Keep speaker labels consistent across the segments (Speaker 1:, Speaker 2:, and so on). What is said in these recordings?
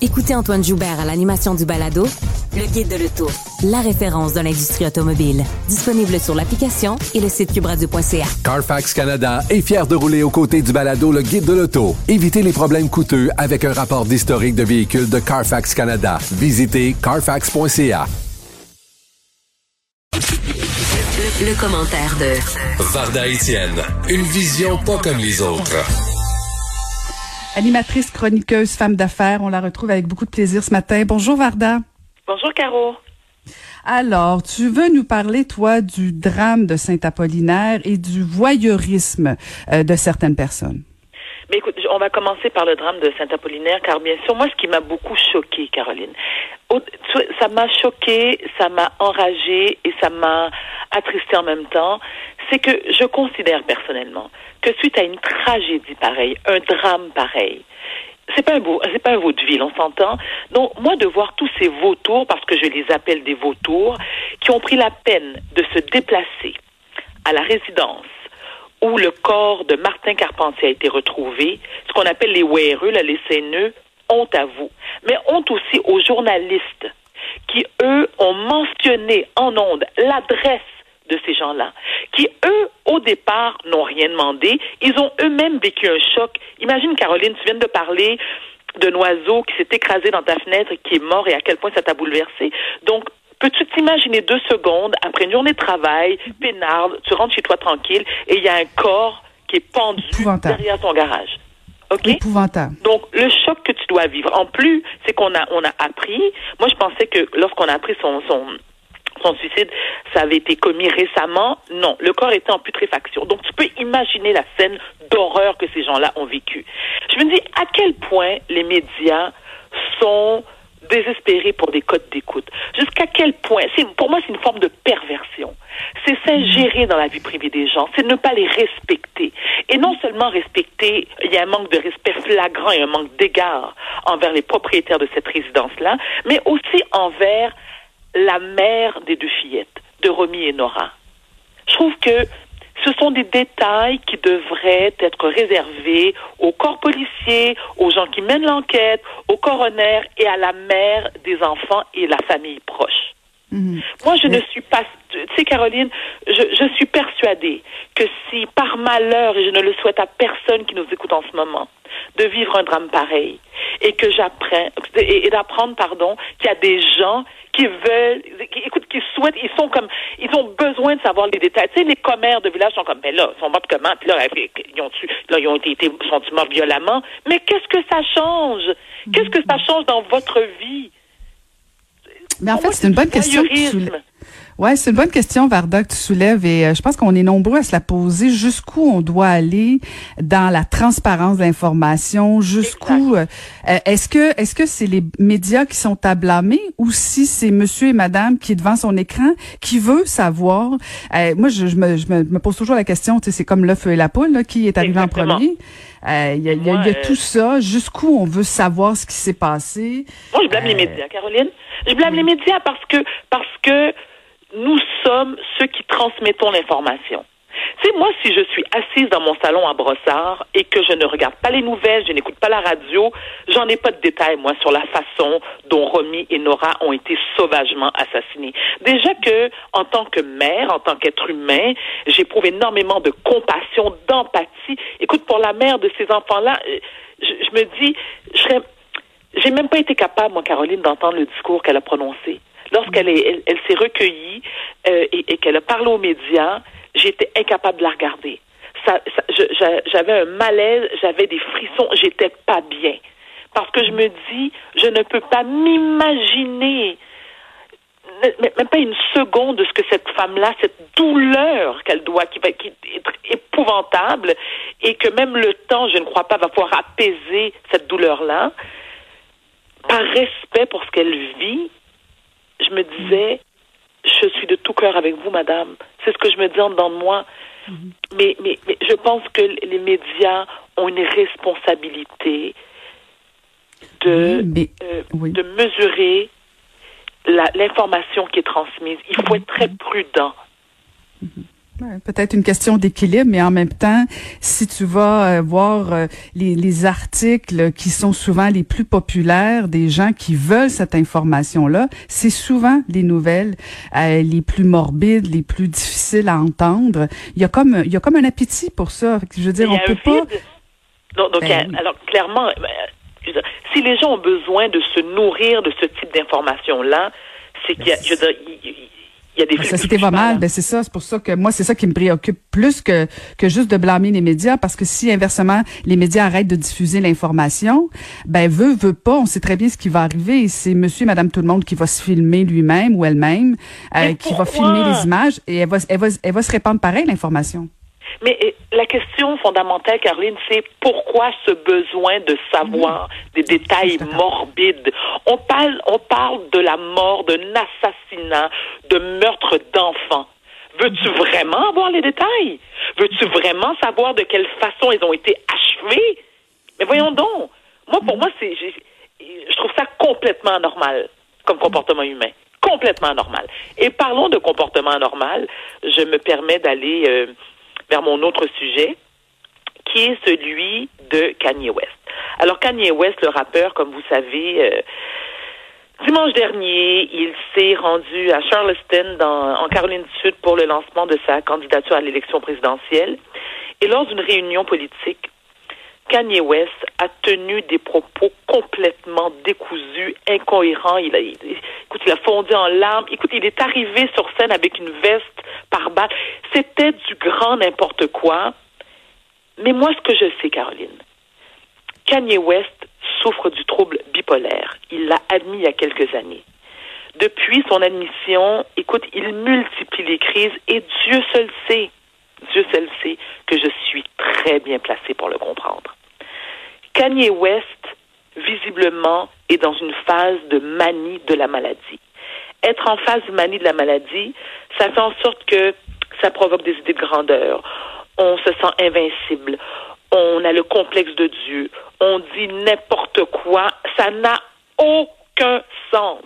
Speaker 1: Écoutez Antoine Joubert à l'animation du balado Le Guide de l'Auto, la référence de l'industrie automobile. Disponible sur l'application et le site cubradio.ca.
Speaker 2: Carfax Canada est fier de rouler aux côtés du balado Le Guide de l'Auto. Évitez les problèmes coûteux avec un rapport d'historique de véhicules de Carfax Canada. Visitez carfax.ca.
Speaker 1: Le, le commentaire de
Speaker 3: Varda Étienne, une vision pas comme les autres.
Speaker 4: Animatrice, chroniqueuse, femme d'affaires, on la retrouve avec beaucoup de plaisir ce matin. Bonjour Varda.
Speaker 5: Bonjour Caro.
Speaker 4: Alors, tu veux nous parler, toi, du drame de Saint-Apollinaire et du voyeurisme euh, de certaines personnes.
Speaker 5: Mais écoute, on va commencer par le drame de Saint-Apollinaire, car bien sûr, moi, ce qui m'a beaucoup choqué, Caroline, ça m'a choqué, ça m'a enragé et ça m'a attristé en même temps, c'est que je considère personnellement que suite à une tragédie pareille, un drame pareil, c'est pas un beau, c'est pas un vaudeville, on s'entend. Donc moi de voir tous ces vautours, parce que je les appelle des vautours, qui ont pris la peine de se déplacer à la résidence où le corps de Martin Carpentier a été retrouvé, ce qu'on appelle les WRE, là, les CNE, honte à vous. Mais honte aussi aux journalistes qui, eux, ont mentionné en ondes l'adresse de ces gens-là, qui, eux, au départ, n'ont rien demandé. Ils ont eux-mêmes vécu un choc. Imagine, Caroline, tu viens de parler d'un oiseau qui s'est écrasé dans ta fenêtre, qui est mort et à quel point ça t'a bouleversé. Donc, peux-tu t'imaginer deux secondes, après une journée de travail, peinarde, tu rentres chez toi tranquille et il y a un corps qui est pendu derrière ton garage? OK?
Speaker 4: Épouvantable.
Speaker 5: Donc, le choc que tu dois vivre. En plus, c'est qu'on a, on a appris. Moi, je pensais que lorsqu'on a appris son, son, son suicide, ça avait été commis récemment. Non, le corps était en putréfaction. Donc, tu peux imaginer la scène d'horreur que ces gens-là ont vécue. Je me dis à quel point les médias sont désespérés pour des codes d'écoute. Jusqu'à quel point, pour moi, c'est une forme de perversion. C'est s'ingérer dans la vie privée des gens, c'est ne pas les respecter. Et non seulement respecter, il y a un manque de respect flagrant et un manque d'égard envers les propriétaires de cette résidence-là, mais aussi envers la mère des deux fillettes, de Romy et Nora. Je trouve que ce sont des détails qui devraient être réservés au corps policier, aux gens qui mènent l'enquête, au coroner et à la mère des enfants et la famille proche. Mhm. Moi, je ne suis pas, tu sais, Caroline, je, je suis persuadée que si par malheur, et je ne le souhaite à personne qui nous écoute en ce moment, de vivre un drame pareil, et que j'apprends, et d'apprendre, pardon, qu'il y a des gens qui veulent, qui, écoute, qui souhaitent, ils sont comme, ils ont besoin de savoir les détails. Tu sais, les commères de village sont comme, ben là, ils sont morts comment? Puis là, ils ont, là, ils ont été, sont morts violemment? Mais qu'est-ce que ça change? Qu'est-ce que ça change dans votre vie?
Speaker 4: Mais en fait, c'est une bonne question. Ouais, c'est une bonne question, Varda, que tu soulèves et euh, je pense qu'on est nombreux à se la poser. Jusqu'où on doit aller dans la transparence de l'information Jusqu'où euh, euh, est-ce que est-ce que c'est les médias qui sont à blâmer ou si c'est Monsieur et Madame qui est devant son écran qui veut savoir? Moi, je, me, je, me, pose toujours la question. Tu sais, c'est comme l'œuf et la poule là, qui est arrivé en premier. Il y a, y a, tout ça. Jusqu'où on veut savoir ce qui s'est passé?
Speaker 5: Moi, je blâme les médias, Caroline. Je blâme les médias parce que parce que nous sommes ceux qui transmettons l'information. C'est moi, si je suis assise dans mon salon à Brossard et que je ne regarde pas les nouvelles, je n'écoute pas la radio, j'en ai pas de détails, moi, sur la façon dont Romy et Nora ont été sauvagement assassinés. Déjà que, en tant que mère, en tant qu'être humain, j'éprouve énormément de compassion, d'empathie. Écoute, pour la mère de ces enfants-là, euh, je, je me dis, je serais, j'ai même pas été capable, moi, Caroline, d'entendre le discours qu'elle a prononcé lorsqu'elle elle, s'est recueillie euh, et, qu'elle a parlé aux médias, j'étais incapable de la regarder. Ça, j'avais un malaise, j'avais des frissons, j'étais pas bien. Parce que je me dis, je ne peux pas m'imaginer, même pas une seconde de ce que cette femme-là, cette douleur qu'elle doit, qui va qui être épouvantable, et que même le temps, je ne crois pas, va pouvoir apaiser cette douleur-là. Par respect pour ce qu'elle vit, je me disais, je suis de tout cœur avec vous, madame. C'est ce que je me dis en dedans de moi. Mhm. mais, mais, mais, je pense que les médias ont une responsabilité de, euh, de mesurer l'information qui est transmise. Il faut être très prudent.
Speaker 4: Peut-être une question d'équilibre, mais en même temps, si tu vas euh, voir euh, les, les, articles qui sont souvent les plus populaires des gens qui veulent cette information-là, c'est souvent les nouvelles euh, les plus morbides, les plus difficiles à entendre. Il y a comme il y a comme un appétit pour ça. Je veux dire, on peut pas.
Speaker 5: donc, ben alors clairement, si les gens ont besoin de se nourrir de ce type d'informations-là, c'est qu'il y a, je veux dire, il y a des
Speaker 4: La société va mal, ben c'est ça, c'est pour ça que moi c'est ça qui me préoccupe plus que que juste de blâmer les médias parce que si inversement les médias arrêtent de diffuser l'information, ben veut veut pas, on sait très bien ce qui va arriver, c'est monsieur et madame tout le monde qui va se filmer lui-même ou elle-même euh, qui va filmer les images et elle va elle va elle va se répandre pareil l'information.
Speaker 5: Mais euh, la question fondamentale, Caroline, c'est pourquoi ce besoin de savoir mhm. des détails morbides? On parle, on parle de la mort, d'un assassinat, de meurtre d'enfants. Veux-tu mhm. vraiment avoir les détails? Veux-tu vraiment savoir de quelle façon ils ont été achevés? Mais voyons donc. Moi, pour mhm. moi, c'est, je trouve ça complètement anormal comme comportement humain. Complètement anormal. Et parlons de comportement anormal. Je me permets d'aller euh, vers mon autre sujet, qui est celui de Kanye West. Alors Kanye West, le rappeur, comme vous savez, euh, dimanche dernier, il s'est rendu à Charleston, en Caroline du Sud, pour le lancement de sa candidature à l'élection présidentielle. Et lors d'une réunion politique, Kanye West a tenu des propos complètement décousus, incohérents. Il a, écoute, il a fondu en larmes. Écoute, il est arrivé sur scène avec une veste par balle. C'était du grand n'importe quoi. Mais moi, ce que je sais, Caroline, Kanye West souffre du trouble bipolaire. Il l'a admis il y a quelques années. Depuis son admission, écoute, il multiplie les crises et Dieu seul sait, Dieu seul sait que je suis très bien placé pour le comprendre. Kanye West, visiblement, est dans une phase de manie de la maladie. Être en phase de manie de la maladie, ça fait en sorte que ça provoque des idées de grandeur. On se sent invincible. On a le complexe de Dieu. On dit n'importe quoi. Ça n'a aucun sens.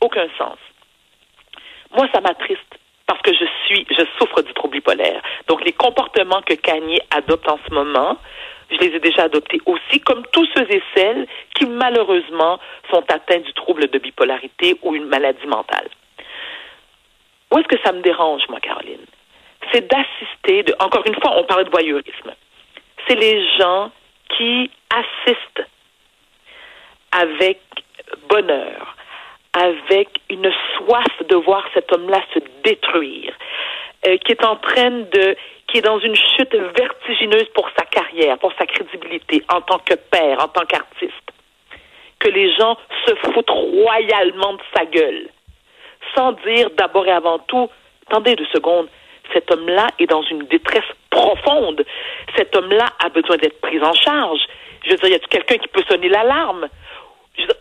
Speaker 5: Aucun sens. Moi, ça m'attriste parce que je suis, je souffre du trouble bipolaire. Donc, les comportements que Kanye adopte en ce moment, je les ai déjà adoptés aussi, comme tous ceux et celles qui malheureusement sont atteints du trouble de bipolarité ou une maladie mentale. Où est-ce que ça me dérange, moi, Caroline? C'est d'assister, encore une fois, on parlait de voyeurisme. C'est les gens qui assistent avec bonheur, avec une soif de voir cet homme-là se détruire, euh, qui est en train de, est dans une chute vertigineuse pour sa carrière, pour sa crédibilité en tant que père, en tant qu'artiste. Que les gens se foutent royalement de sa gueule, sans dire d'abord et avant tout, attendez deux secondes, cet homme-là est dans une détresse profonde. Cet homme-là a besoin d'être pris en charge. Je veux dire, y a quelqu'un qui peut sonner l'alarme?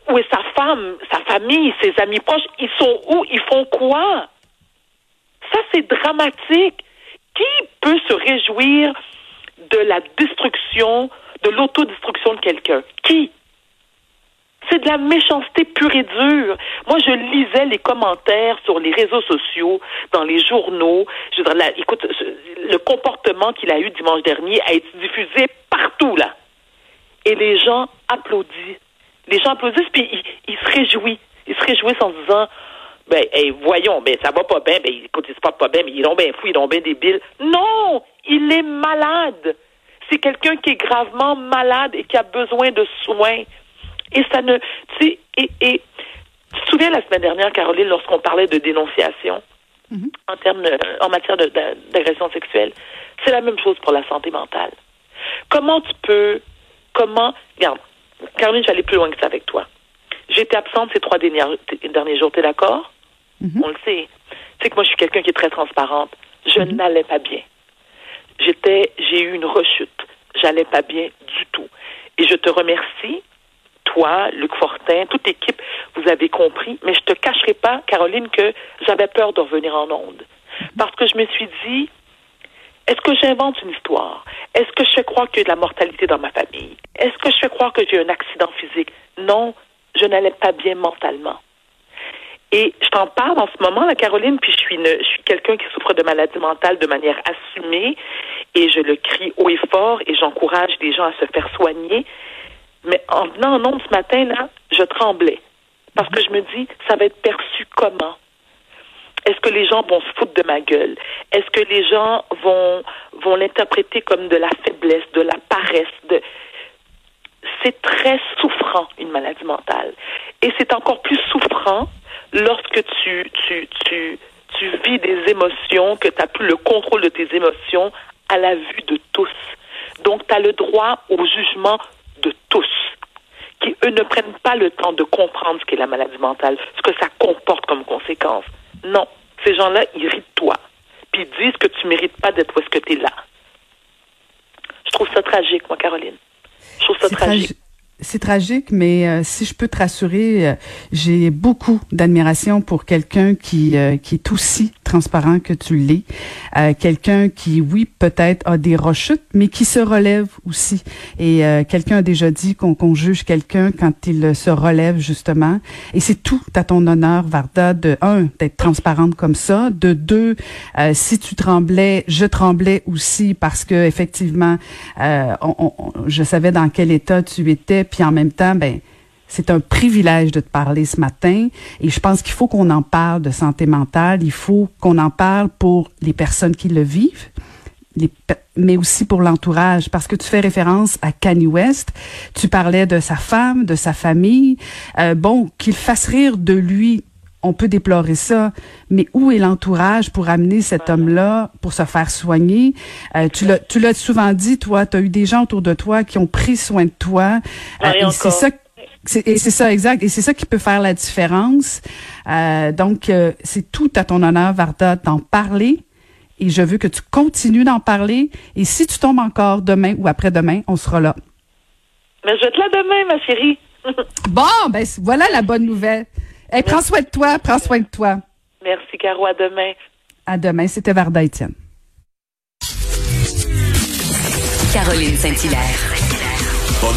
Speaker 5: Où est sa femme, sa famille, ses amis proches? Ils sont où? Ils font quoi? Ça, c'est dramatique. Qui peut se réjouir de la destruction, de l'autodestruction de quelqu'un? Qui? C'est de la méchanceté pure et dure. Moi, je lisais les commentaires sur les réseaux sociaux, dans les journaux. Je dire, écoute, le comportement qu'il a eu dimanche dernier a été diffusé partout, là. Et les gens applaudissent. Les gens applaudissent, puis ils, ils se réjouissent. Ils se réjouissent en disant, ben, voyons, ben, ça va pas bien, ben, écoute, il se porte pas bien, mais ils ont bien fou, ils ont bien débile. Non! Il est malade! C'est quelqu'un qui est gravement malade et qui a besoin de soins. Et ça ne, tu sais, et, et, tu te souviens la semaine dernière, Caroline, lorsqu'on parlait de dénonciation? Mm-hmm. en termes, en matière d'agression sexuelle, c'est la même chose pour la santé mentale. Comment tu peux, comment, regarde, Caroline, j'allais plus loin que ça avec toi. J'étais absente ces trois derniers, derniers jours, t'es d'accord? Mhm. On le sait. Tu sais que moi, je suis quelqu'un qui est très transparente. Je mhm. n'allais pas bien. J'étais, j'ai eu une rechute. J'allais pas bien du tout. Et je te remercie, toi, Luc Fortin, toute l'équipe, vous avez compris, mais je te cacherai pas, Caroline, que j'avais peur de revenir en onde. Mhm. Parce que je me suis dit, est-ce que j'invente une histoire? Est-ce que je fais croire qu'il y a de la mortalité dans ma famille? Est-ce que je fais croire que j'ai un accident physique? Non, je n'allais pas bien mentalement. Et je t'en parle en ce moment, la Caroline, puis je suis, une, je suis quelqu'un qui souffre de maladie mentale de manière assumée et je le crie haut et fort et j'encourage les gens à se faire soigner. Mais en venant en nombre ce matin, là, je tremblais. Parce que je me dis, ça va être perçu comment? Est-ce que les gens vont se foutre de ma gueule? Est-ce que les gens vont, vont l'interpréter comme de la faiblesse, de la paresse, c'est très souffrant, une maladie mentale. Et c'est encore plus souffrant lorsque tu, tu, tu, tu vis des émotions, que tu n'as plus le contrôle de tes émotions à la vue de tous. Donc, tu as le droit au jugement de tous, qui, eux, ne prennent pas le temps de comprendre ce qu'est la maladie mentale, ce que ça comporte comme conséquence. Non, ces gens-là irritent-toi, puis disent que tu mérites pas d'être où est-ce que tu es là. Je trouve ça tragique, moi, Caroline. Je trouve ça tragique.
Speaker 4: C'est tragique, mais euh, si je peux te rassurer, euh, j'ai beaucoup d'admiration pour quelqu'un qui euh, qui est aussi transparent que tu l'es, quelqu'un qui, oui, peut-être a des rechutes, mais qui se relève aussi. Et quelqu'un a déjà dit qu'on juge quelqu'un quand il se relève justement. Et c'est tout à ton honneur, Varda, de un d'être transparente comme ça, de deux, si tu tremblais, je tremblais aussi parce que effectivement, je savais dans quel état tu étais puis en même temps, ben c'est un privilège de te parler ce matin et je pense qu'il faut qu'on en parle de santé mentale, il faut qu'on en parle pour les personnes qui le vivent. mais aussi pour l'entourage, parce que tu fais référence à Kanye West, tu parlais de sa femme, de sa famille. Euh, bon, qu'il fasse rire de lui, on peut déplorer ça, mais où est l'entourage pour amener cet homme-là pour se faire soigner? Euh, tu l'as, tu l'as souvent dit, toi, tu as eu des gens autour de toi qui ont pris soin de toi.
Speaker 5: Euh, et
Speaker 4: c'est ça, c'est, c'est ça, exact. Et c'est ça qui peut faire la différence. Euh, donc, c'est tout à ton honneur, Varda, d'en parler. Et je veux que tu continues d'en parler. Et si tu tombes encore demain ou après-demain, on sera là.
Speaker 5: Mais je vais être là demain, ma chérie.
Speaker 4: bon, ben voilà la bonne nouvelle prends soin de toi, prends soin de toi.
Speaker 5: Merci, Caro. À demain.
Speaker 4: À demain. C'était Varda Étienne.
Speaker 1: Caroline Saint-Hilaire.